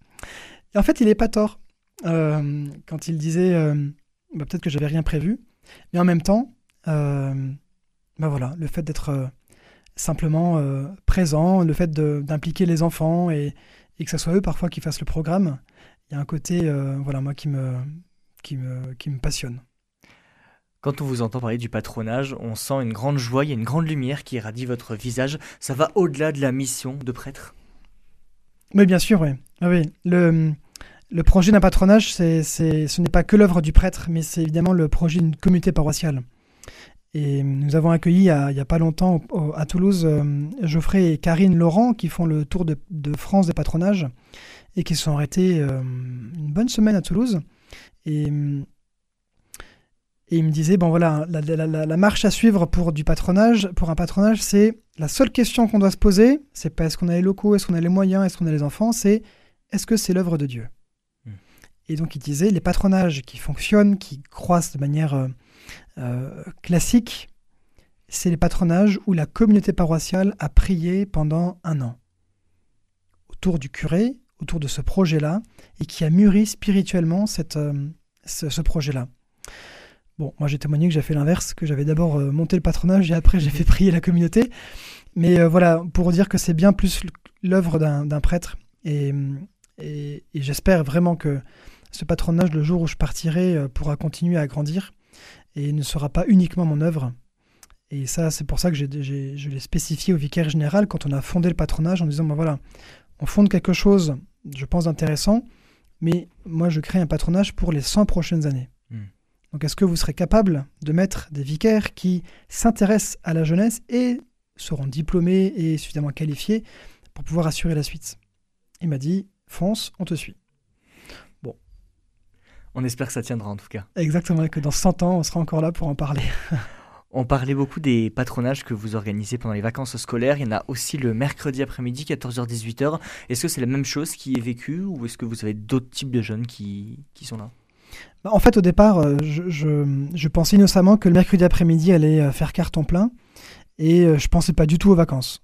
Et en fait, il est pas tort quand il disait bah, peut-être que j'avais rien prévu, mais en même temps, bah voilà, le fait d'être simplement euh, présent, le fait d'impliquer les enfants et, et que ce soit eux parfois qui fassent le programme, il y a un côté, euh, voilà, moi qui me, qui me, qui me passionne. Quand on vous entend parler du patronage, on sent une grande joie, il y a une grande lumière qui irradie votre visage. Ça va au-delà de la mission de prêtre? Oui, bien sûr, oui. Ah oui. Le, le projet d'un patronage, ce n'est pas que l'œuvre du prêtre, mais c'est évidemment le projet d'une communauté paroissiale. Et nous avons accueilli il y a, il pas longtemps à Toulouse euh, Geoffrey et Karine Laurent qui font le tour de, de France des patronages et qui se sont arrêtés euh, une bonne semaine à Toulouse. Et, euh, et ils me disaient, bon voilà, la, la- la- la marche à suivre pour du patronage, pour un patronage, c'est la seule question qu'on doit se poser, c'est pas est-ce qu'on a les locaux, est-ce qu'on a les moyens, est-ce qu'on a les enfants, c'est est-ce que c'est l'œuvre de Dieu? Hmm. Et donc il disait, les patronages qui fonctionnent, qui croissent de manière euh, classique, c'est les patronages où la communauté paroissiale a prié pendant un an autour du curé, autour de ce projet-là, et qui a mûri spirituellement cette, euh, ce, ce projet-là. Bon, moi j'ai témoigné que j'ai fait l'inverse, que j'avais d'abord euh, monté le patronage et après j'ai fait prier la communauté. Mais euh, voilà, pour dire que c'est bien plus l'œuvre d'un prêtre. Et, et- et j'espère vraiment que ce patronage, le jour où je partirai, pourra continuer à grandir et ne sera pas uniquement mon œuvre. Et ça, c'est pour ça que je l'ai spécifié au vicaire général quand on a fondé le patronage en disant, ben voilà, on fonde quelque chose, je pense, d'intéressant, mais moi je crée un patronage pour les 100 prochaines années. Hmm. Donc est-ce que vous serez capable de mettre des vicaires qui s'intéressent à la jeunesse et seront diplômés et suffisamment qualifiés pour pouvoir assurer la suite? Il m'a dit, fonce, on te suit. On espère que ça tiendra en tout cas. Exactement, et que dans 100 ans, on sera encore là pour en parler. On parlait beaucoup des patronages que vous organisez pendant les vacances scolaires. Il y en a aussi le mercredi après-midi, 14h-18h. Est-ce que c'est la même chose qui est vécue ou est-ce que vous avez d'autres types de jeunes qui, qui sont là? Bah, En fait, au départ, euh, je, je- je pensais innocemment que le mercredi après-midi allait euh, faire carton plein et euh, je pensais pas du tout aux vacances.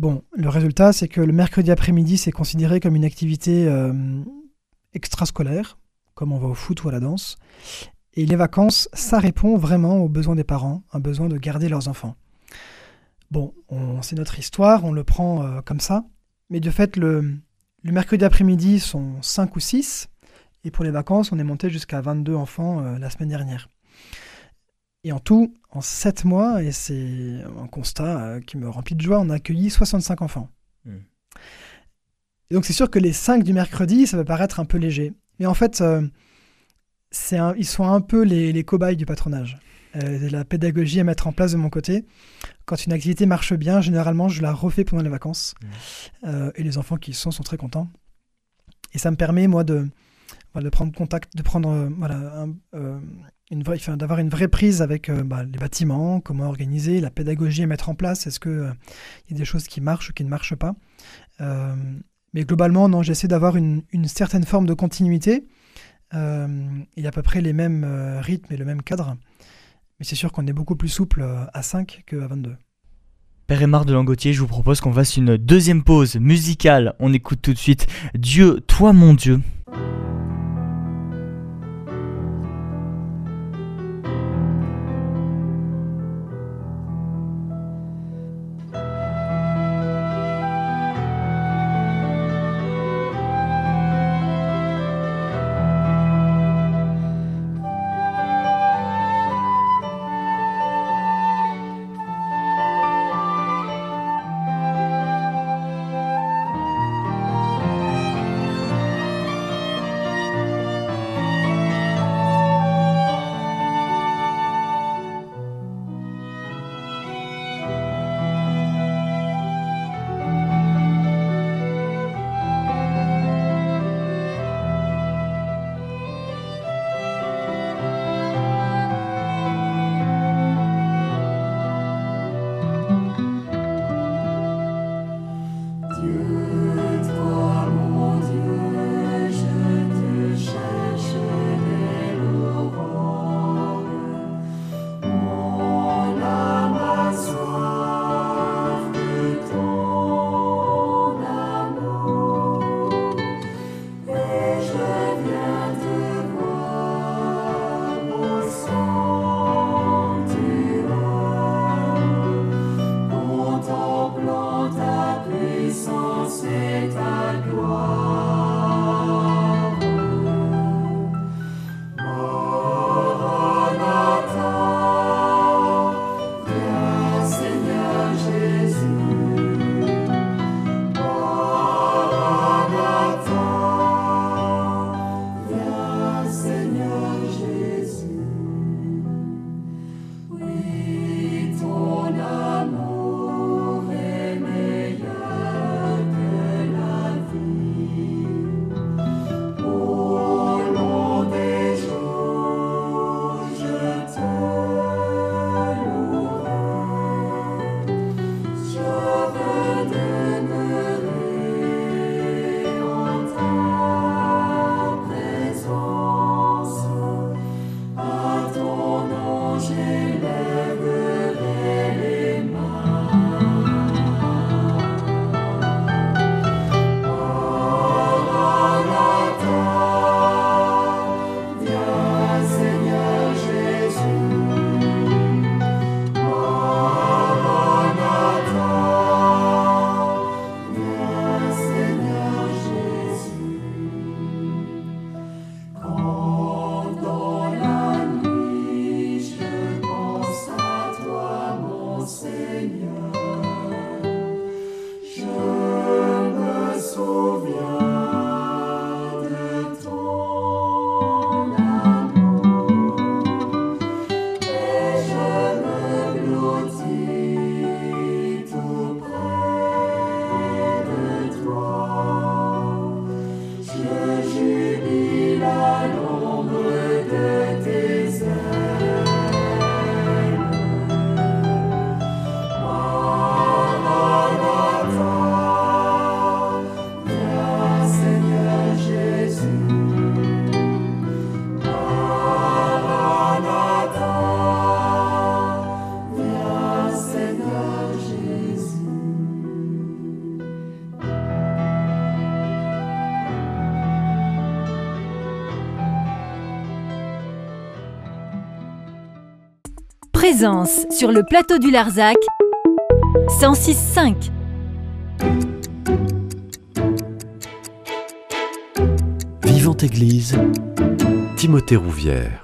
Bon, le résultat, c'est que le mercredi après-midi, c'est considéré comme une activité euh, extrascolaire, comme on va au foot ou à la danse. Et les vacances, ça répond vraiment aux besoins des parents, un besoin de garder leurs enfants. Bon, c'est notre histoire, on le prend euh, comme ça. Mais de fait, le, le mercredi après-midi sont 5 ou 6. Et pour les vacances, on est monté jusqu'à 22 enfants euh, la semaine dernière. Et en tout, en 7 mois, et c'est un constat euh, qui me remplit de joie, on a accueilli 65 enfants. Hmm. donc c'est sûr que les 5 du mercredi, ça peut paraître un peu léger. Mais en fait, ils sont un peu les, cobayes du patronage. Euh, la pédagogie à mettre en place de mon côté. Quand une activité marche bien, généralement, je la refais pendant les vacances. Mmh. Euh, et les enfants qui y sont sont très contents. Et ça me permet, moi, de, de prendre contact, de prendre, euh, voilà, une vraie, d'avoir une vraie prise avec bah, les bâtiments, comment organiser, la pédagogie à mettre en place. Est-ce qu'il il y a des choses qui marchent ou qui ne marchent pas? Mais globalement, non, j'essaie d'avoir une, certaine forme de continuité euh, il y a à peu près les mêmes euh, rythmes et le même cadre. Mais c'est sûr qu'on est beaucoup plus souple euh, à 5 qu'à 22. Père Aymar de Langotier, je vous propose qu'on fasse une deuxième pause musicale. On écoute tout de suite Dieu, toi mon Dieu. Sur le plateau du Larzac. 106.5 Vivante Église, Timothée Rouvière.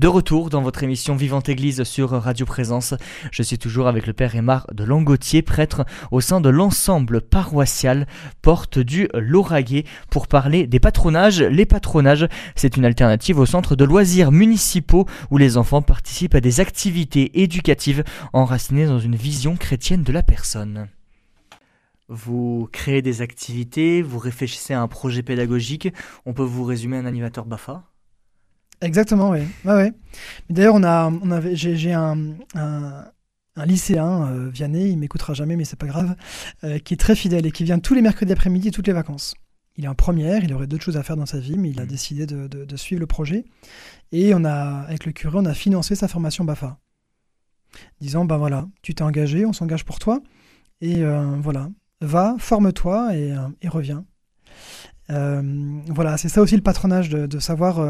De retour dans votre émission Vivante Église sur Radio Présence, je suis toujours avec le Père Aymar de Langotier, prêtre au sein de l'ensemble paroissial Porte du Lauragais, pour parler des patronages. Les patronages, c'est une alternative au centre de loisirs municipaux où les enfants participent à des activités éducatives enracinées dans une vision chrétienne de la personne. Vous créez des activités, vous réfléchissez à un projet pédagogique, on peut vous résumer un animateur BAFA? Exactement, oui. Ouais, ouais. Mais D'ailleurs, on a, on avait, j'ai, un, un, un lycéen, euh, Vianney, il m'écoutera jamais, mais c'est pas grave, euh, qui est très fidèle et qui vient tous les mercredis après-midi, toutes les vacances. Il est en première, il aurait d'autres choses à faire dans sa vie, mais il a Mhm. décidé de, de- de suivre le projet. Et on a, avec le curé, on a financé sa formation BAFA. Disant, ben voilà, tu t'es engagé, on s'engage pour toi. Et euh, voilà, va, forme-toi et, euh, et reviens. Voilà, c'est ça aussi le patronage, de, de savoir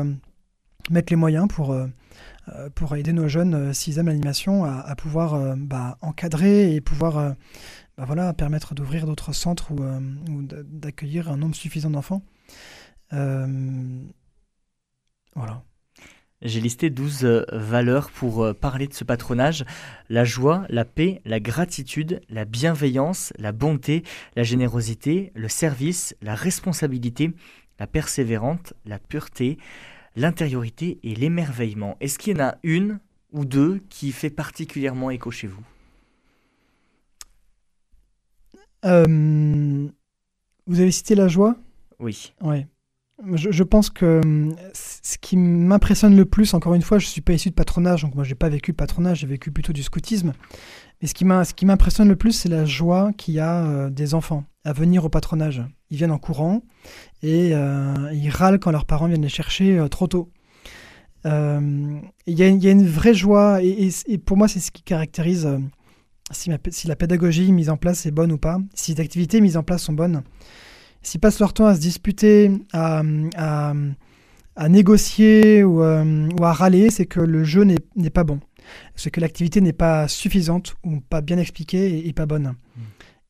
mettre les moyens pour, euh, euh, pour aider nos jeunes euh, s'ils aiment l'animation à, pouvoir bah, encadrer et pouvoir bah, voilà, permettre d'ouvrir d'autres centres ou, ou d'accueillir un nombre suffisant d'enfants. Voilà. J'ai listé 12 euh, valeurs pour parler de ce patronage. La joie, la paix, la gratitude, la bienveillance, la bonté, la générosité, le service, la responsabilité, la persévérante, la pureté, l'intériorité et l'émerveillement. Est-ce qu'il y en a une ou deux qui fait particulièrement écho chez vous? Euh, vous avez cité la joie? Oui. Ouais. Je, je pense que hum, ce qui m'impressionne le plus, encore une fois, je suis pas issu de patronage, donc moi j'ai pas vécu le patronage, j'ai vécu plutôt du scoutisme. Mais ce qui m'a- ce qui m'impressionne le plus, c'est la joie qu'il y a euh, des enfants à venir au patronage. Ils viennent en courant et euh, ils râlent quand leurs parents viennent les chercher euh, trop tôt. Euh, Il y, a, une vraie joie et, pour moi c'est ce qui caractérise si, la pédagogie mise en place est bonne ou pas, si les activités mises en place sont bonnes. S'ils passent leur temps à se disputer, à, négocier ou, à râler, c'est que le jeu n'est pas bon. C'est que l'activité n'est pas suffisante ou pas bien expliquée et, et pas bonne.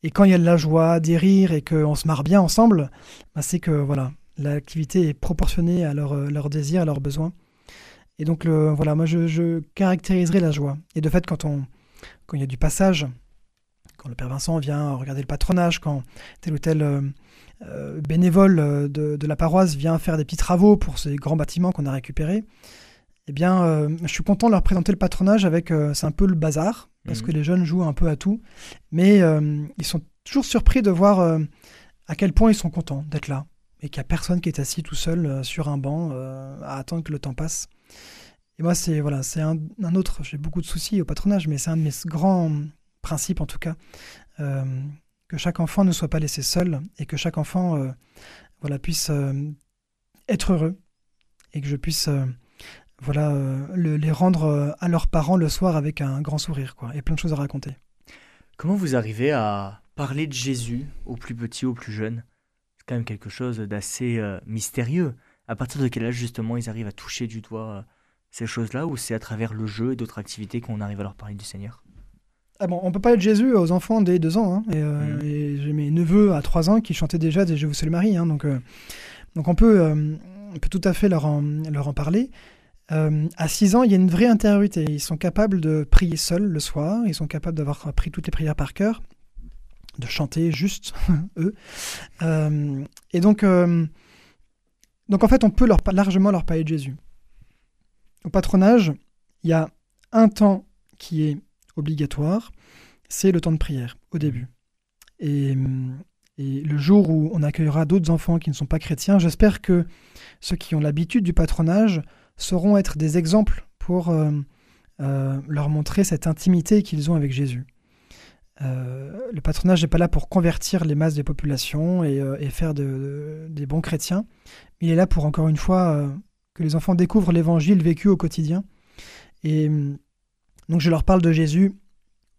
Et quand il y a de la joie, des rires et qu'on se marre bien ensemble, bah, c'est que voilà, l'activité est proportionnée à leurs leur désirs, à leurs besoins. Et donc voilà, moi je, caractériserai la joie. Et de fait, quand on, quand il y a du passage, quand le Père Vincent vient regarder le patronage, quand tel ou tel euh, euh, bénévole euh, de la paroisse vient faire des petits travaux pour ces grands bâtiments qu'on a récupérés, eh bien, euh, je suis content de leur présenter le patronage avec, euh, c'est un peu le bazar, parce Mhm. que les jeunes jouent un peu à tout, mais euh, ils sont toujours surpris de voir à quel point ils sont contents d'être là, et qu'il n'y a personne qui est assis tout seul sur un banc à attendre que le temps passe. Et moi, c'est voilà, c'est un, un autre, j'ai beaucoup de soucis au patronage, mais c'est un de mes grands principes en tout cas, que chaque enfant ne soit pas laissé seul, et que chaque enfant voilà, puisse être heureux, et que je puisse voilà, euh, le- les rendre euh, à leurs parents le soir avec un grand sourire, quoi, et plein de choses à raconter. Comment vous arrivez à parler de Jésus aux plus petits, aux plus jeunes? C'est quand même quelque chose d'assez euh, mystérieux. À partir de quel âge justement ils arrivent à toucher du doigt ces choses-là ou c'est à travers le jeu et d'autres activités qu'on arrive à leur parler du Seigneur? Ah bon, on peut parler de Jésus aux enfants dès deux ans. hein, et, euh, Mhm. et j'ai mes neveux à trois ans qui chantaient déjà des Je vous salue Marie. hein, donc, euh, donc on peut, euh, on peut tout à fait leur en, leur en parler. Euh, à 6 ans, il y a une vraie intériorité. Ils sont capables de prier seuls le soir. Ils sont capables d'avoir appris toutes les prières par cœur, de chanter juste eux. Euh, et donc, euh, donc en fait, on peut largement leur parler de Jésus. Au patronage, il y a un temps qui est obligatoire, c'est le temps de prière au début. Et, et le jour où on accueillera d'autres enfants qui ne sont pas chrétiens, j'espère que ceux qui ont l'habitude du patronage sauront être des exemples pour euh, euh, leur montrer cette intimité qu'ils ont avec Jésus. Euh, le patronage n'est pas là pour convertir les masses des populations et, faire de- de- des bons chrétiens. Il est là pour, encore une fois, que les enfants découvrent l'évangile vécu au quotidien. Et donc je leur parle de Jésus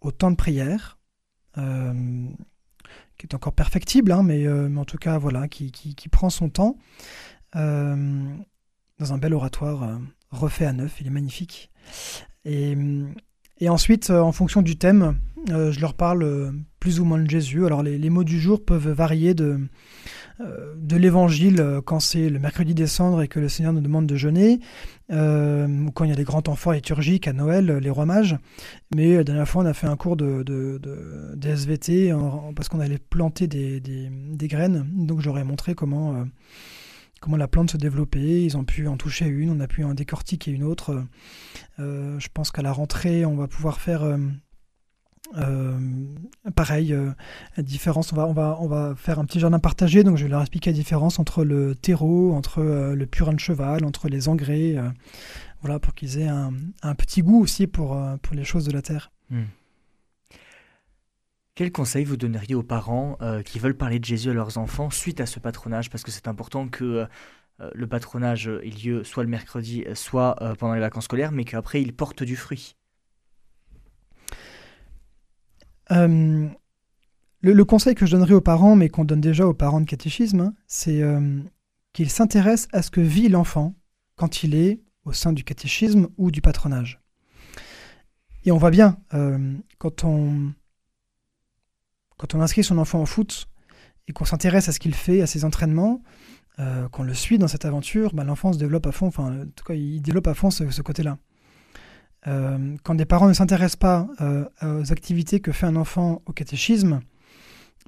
au temps de prière, qui est encore perfectible, hein, mais, en tout cas, voilà, qui, qui- prend son temps dans un bel oratoire euh, refait à neuf. Il est magnifique. Et, ensuite, euh, en fonction du thème, euh, je leur parle plus ou moins de Jésus. Alors les, mots du jour peuvent varier de, de l'évangile quand c'est le mercredi des et que le Seigneur nous demande de jeûner, ou quand il y a des grands forts liturgiques à Noël, les rois mages. Mais la dernière fois, on a fait un cours de, de, SVT parce qu'on allait planter des, des, des graines. Donc j'aurais montré comment, comment la plante se développait. Ils ont pu en toucher une, on a pu en décortiquer une autre. Euh, je pense qu'à la rentrée, on va pouvoir faire... euh, euh, pareil, la différence, on va, on, va, on va faire un petit jardin partagé, donc je vais leur expliquer la différence entre le terreau, entre le purin de cheval, entre les engrais, voilà, pour qu'ils aient un, petit goût aussi pour, pour les choses de la terre. Quel conseil vous donneriez aux parents euh, qui veulent parler de Jésus à leurs enfants suite à ce patronage? Parce que c'est important que euh, le patronage ait lieu soit le mercredi, soit euh, pendant les vacances scolaires, mais qu'après il porte du fruit. Euh, le, conseil que je donnerais aux parents, mais qu'on donne déjà aux parents de catéchisme, hein, c'est euh, qu'ils s'intéressent à ce que vit l'enfant quand il est au sein du catéchisme ou du patronage. Et on voit bien, euh, quand, on, quand on inscrit son enfant au foot et qu'on s'intéresse à ce qu'il fait, à ses entraînements, euh, qu'on le suit dans cette aventure, bah, l'enfant se développe à fond, enfin, en tout cas, il développe à fond ce, côté-là. Euh, quand des parents ne s'intéressent pas euh, aux activités que fait un enfant au catéchisme,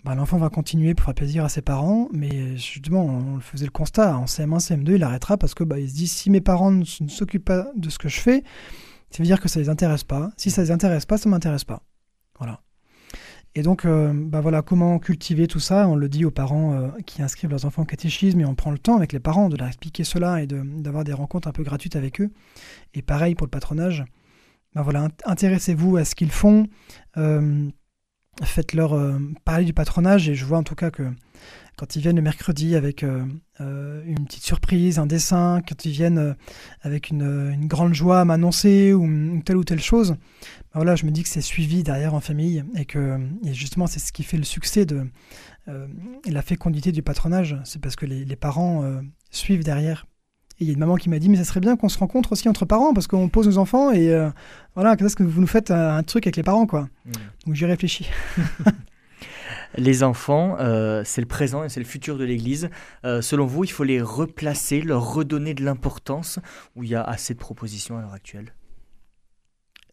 bah, l'enfant va continuer pour faire plaisir à ses parents, mais justement, on faisait le constat, en CM1, CM2, il arrêtera parce que bah, il se dit si mes parents ne ne s'occupent pas de ce que je fais, ça veut dire que ça les intéresse pas. Si ça les intéresse pas, ça m'intéresse pas. Voilà. Et donc, euh, bah voilà, comment cultiver tout ça? On le dit aux parents euh, qui inscrivent leurs enfants au catéchisme et on prend le temps avec les parents de leur expliquer cela et d'avoir des rencontres un peu gratuites avec eux. Et pareil pour le patronage. Bah voilà, int- intéressez-vous à ce qu'ils font. euh, Faites-leur parler du patronage et je vois en tout cas que quand ils viennent le mercredi avec une petite surprise, un dessin, quand ils viennent avec une, grande joie à m'annoncer ou telle ou telle chose, voilà, je me dis que c'est suivi derrière en famille et que et justement c'est ce qui fait le succès de euh, et la fécondité du patronage, c'est parce que les, les parents euh, suivent derrière. Et il y a une maman qui m'a dit mais ça serait bien qu'on se rencontre aussi entre parents parce qu'on pose nos enfants et euh, voilà, qu'est-ce que vous nous faites un, un truc avec les parents quoi. Donc j'y réfléchis. Les enfants, c'est le présent et c'est le futur de l'Église. Selon vous, il faut les replacer, leur redonner de l'importance, où il y a assez de propositions à l'heure actuelle?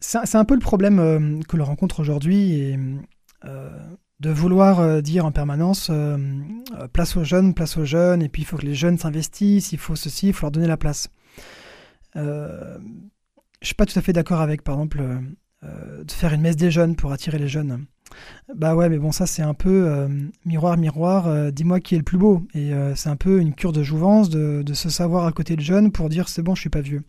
C'est un- peu le problème euh, que l'on rencontre aujourd'hui euh, de vouloir euh, dire en permanence place aux jeunes, place aux jeunes, et puis il faut que les jeunes s'investissent, il faut ceci, il faut leur donner la place. Je suis pas tout à fait d'accord avec, par exemple, de faire une messe des jeunes pour attirer les jeunes. Bah ouais, mais bon, ça c'est un peu miroir, miroir, dis-moi qui est le plus beau. Et c'est un peu une cure de jouvence de, se savoir à côté de jeunes pour dire c'est bon, je suis pas vieux.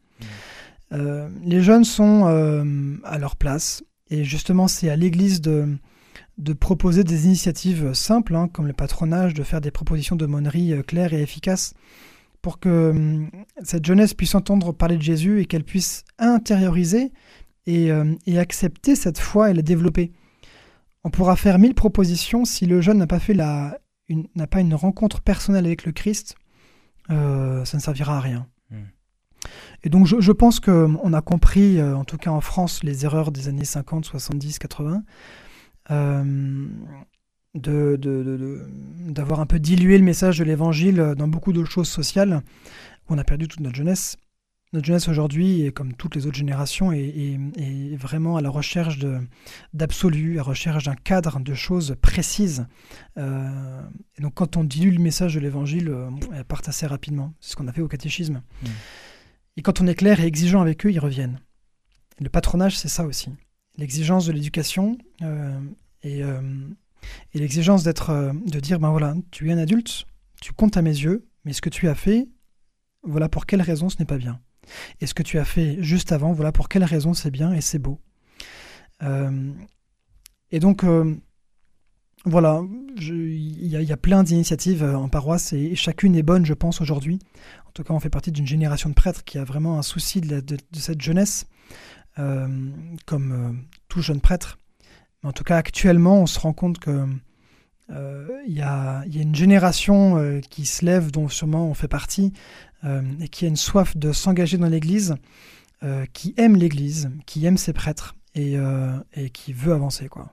Euh, les jeunes sont euh, à leur place. Et justement, c'est à l'Église de, proposer des initiatives simples, hein, comme le patronage, de faire des propositions d'aumônerie euh, claires et efficaces, pour que cette jeunesse puisse entendre parler de Jésus et qu'elle puisse intérioriser et, accepter cette foi et la développer. On pourra faire mille propositions si le jeune n'a pas fait n'a pas une rencontre personnelle avec le Christ, ça ne servira à rien. Et donc je, pense qu'on a compris, euh, en tout cas en France, les erreurs des années 50, 70, 80, euh, de, de- de- de- d'avoir un peu dilué le message de l'évangile dans beaucoup de choses sociales. On a perdu toute notre jeunesse. Notre jeunesse aujourd'hui, comme toutes les autres générations, est, est- vraiment à la recherche d'absolu, à la recherche d'un cadre, de choses précises. Euh, et donc quand on dilue le message de l'évangile, euh, elles partent assez rapidement. C'est ce qu'on a fait au catéchisme. Mm. Et quand on est clair et exigeant avec eux, ils reviennent. Le patronage, c'est ça aussi. L'exigence de l'éducation euh, et, euh, et l'exigence euh, de dire, ben voilà, tu es un adulte, tu comptes à mes yeux, mais ce que tu as fait, voilà pour quelle raison ce n'est pas bien. Et ce que tu as fait juste avant, voilà pour quelle raison c'est bien et c'est beau. Et donc, voilà, il y, y a plein d'initiatives euh, en paroisse et, chacune est bonne, je pense, aujourd'hui. En tout cas, on fait partie d'une génération de prêtres qui a vraiment un souci de, cette jeunesse, euh, comme euh, tout jeune prêtre. En tout cas, actuellement, on se rend compte que il y, a, une génération qui se lève, dont sûrement on fait partie, et qui a une soif de s'engager dans l'Église, qui aime l'Église, qui aime ses prêtres, et, et qui veut avancer. Quoi.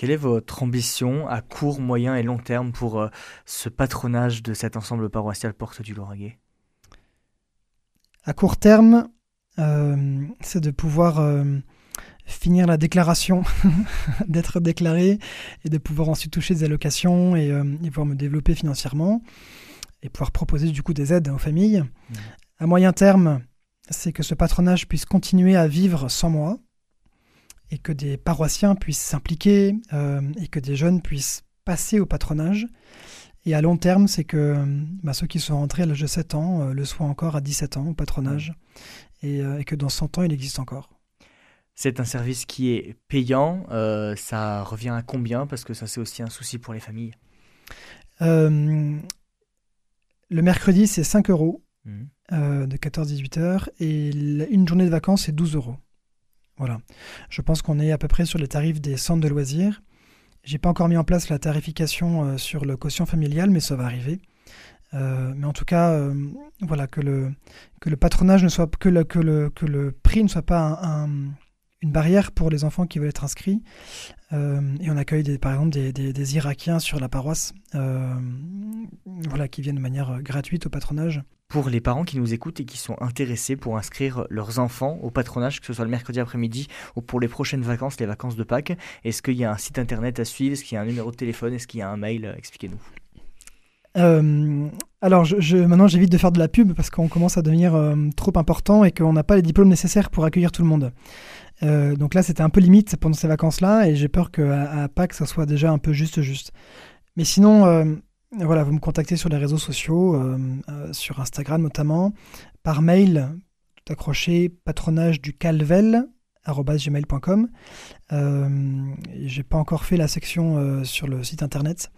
Quelle est votre ambition à court, moyen et long terme pour euh, ce patronage de cet ensemble paroissial Porte du Lauragais À court terme, euh, c'est de pouvoir euh, finir la déclaration, d'être déclaré et de pouvoir ensuite toucher des allocations et, euh, et pouvoir me développer financièrement et pouvoir proposer du coup des aides aux familles. À moyen terme, c'est que ce patronage puisse continuer à vivre sans moi et que des paroissiens puissent s'impliquer euh, et que des jeunes puissent passer au patronage. Et à long terme, c'est que euh, bah, ceux qui sont rentrés à l'âge de 7 ans euh, le soient encore à 17 ans au patronage et, euh, et que dans 100 ans, il existe encore. C'est un service qui est payant. ça revient à combien? Parce que ça, c'est aussi un souci pour les familles. Le mercredi, c'est 5 euros euh, de 14-18 heures et une journée de vacances, c'est 12 euros. Voilà. Je pense qu'on est à peu près sur les tarifs des centres de loisirs. J'ai pas encore mis en place la tarification euh, sur le quotient familial, mais ça va arriver. Euh, mais en tout cas, euh, voilà, que le, que le patronage ne soit que le, que le, que le prix ne soit pas un- un- une barrière pour les enfants qui veulent être inscrits. Euh, et on accueille des, par exemple des, des- des Irakiens sur la paroisse, euh, voilà, qui viennent de manière euh, gratuite au patronage. Pour les parents qui nous écoutent et qui sont intéressés pour inscrire leurs enfants au patronage, que ce soit le mercredi après-midi ou pour les prochaines vacances, les vacances de Pâques, est-ce qu'il y a un site internet à suivre? Est-ce qu'il y a un numéro de téléphone? Est-ce qu'il y a un mail? Expliquez-nous. Euh, alors, je, je- maintenant, j'évite de faire de la pub parce qu'on commence à devenir euh, trop important et qu'on n'a pas les diplômes nécessaires pour accueillir tout le monde. Euh, donc là, c'était un peu limite pendant ces vacances-là et j'ai peur qu'à à Pâques, ça soit déjà un peu juste juste. Mais sinon, euh, voilà, vous me contactez sur les réseaux sociaux, euh, sur Instagram notamment, par mail, tout accroché, patronage du calvel gmail.com. J'ai pas encore fait la section sur le site internet.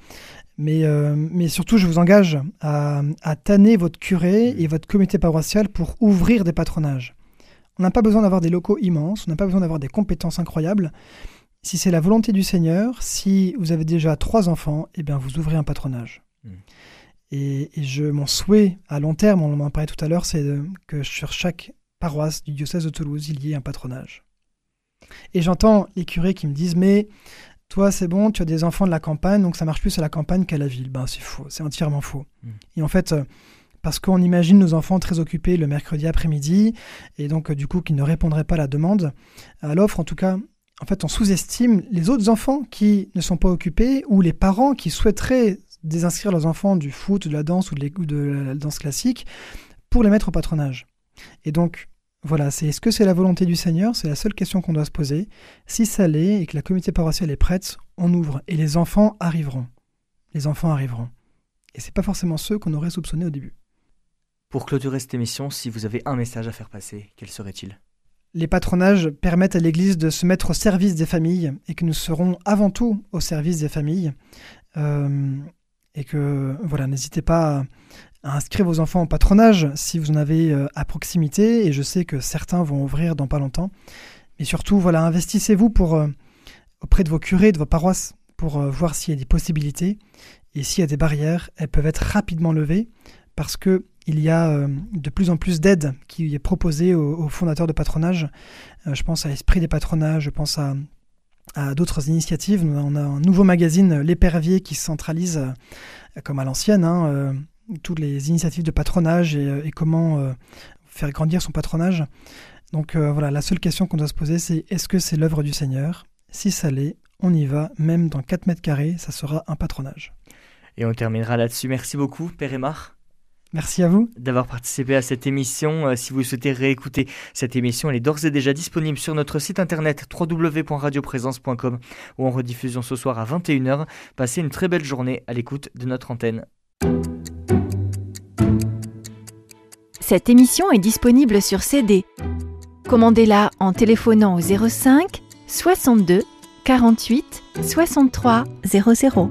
Mais, mais surtout, je vous engage à, à tanner votre curé et votre comité paroissial pour ouvrir des patronages. On n'a pas besoin d'avoir des locaux immenses, on n'a pas besoin d'avoir des compétences incroyables. Si c'est la volonté du Seigneur, si vous avez déjà trois enfants, eh bien vous ouvrez un patronage. Mm. Et, et je, mon souhait à long terme, on en parlait tout à l'heure, c'est que sur chaque paroisse du diocèse de Toulouse, il y ait un patronage. Et j'entends les curés qui me disent, mais toi c'est bon, tu as des enfants de la campagne, donc ça marche plus à la campagne qu'à la ville. Ben c'est faux, c'est entièrement faux. Mm. Et en fait, euh, parce qu'on imagine nos enfants très occupés le mercredi après-midi, et donc euh, du coup qui ne répondraient pas à la demande, à l'offre en tout cas, en fait on sous-estime les autres enfants qui ne sont pas occupés, ou les parents qui souhaiteraient désinscrire leurs enfants du foot, de la danse ou de, de la danse classique pour les mettre au patronage. Et donc, voilà, c'est est-ce que c'est la volonté du Seigneur? C'est la seule question qu'on doit se poser. Si ça l'est et que la communauté paroissiale est prête, on ouvre et les enfants arriveront. Les enfants arriveront. Et c'est pas forcément ceux qu'on aurait soupçonnés au début. Pour clôturer cette émission, si vous avez un message à faire passer, quel serait-il? Les patronages permettent à l'Église de se mettre au service des familles et que nous serons avant tout au service des familles. Euh, et que, voilà, n'hésitez pas à, inscrire vos enfants au patronage si vous en avez euh, à proximité. Et je sais que certains vont ouvrir dans pas longtemps. Mais surtout, voilà, investissez-vous pour, euh, auprès de vos curés, de vos paroisses, pour voir s'il y a des possibilités. Et s'il y a des barrières, elles peuvent être rapidement levées parce que il y a euh, de plus en plus d'aide qui est proposée aux, fondateurs de patronage. Euh, je pense à Esprit des patronages, je pense à, d'autres initiatives. On a un nouveau magazine, euh, L'Épervier, qui centralise, comme à l'ancienne, hein, toutes les initiatives de patronage et, comment faire grandir son patronage. Donc voilà, la seule question qu'on doit se poser, c'est est-ce que c'est l'œuvre du Seigneur? Si ça l'est, on y va, même dans 4 mètres carrés, ça sera un patronage. Et on terminera là-dessus. Merci beaucoup, Père Aymar. Merci à vous. d'avoir participé à cette émission. Euh, si vous souhaitez réécouter cette émission, elle est d'ores et déjà disponible sur notre site internet www.radioprésence.com ou en rediffusion ce soir à 21h. Passez une très belle journée à l'écoute de notre antenne. Cette émission est disponible sur CD. Commandez-la en téléphonant au 05 62 48 63 00.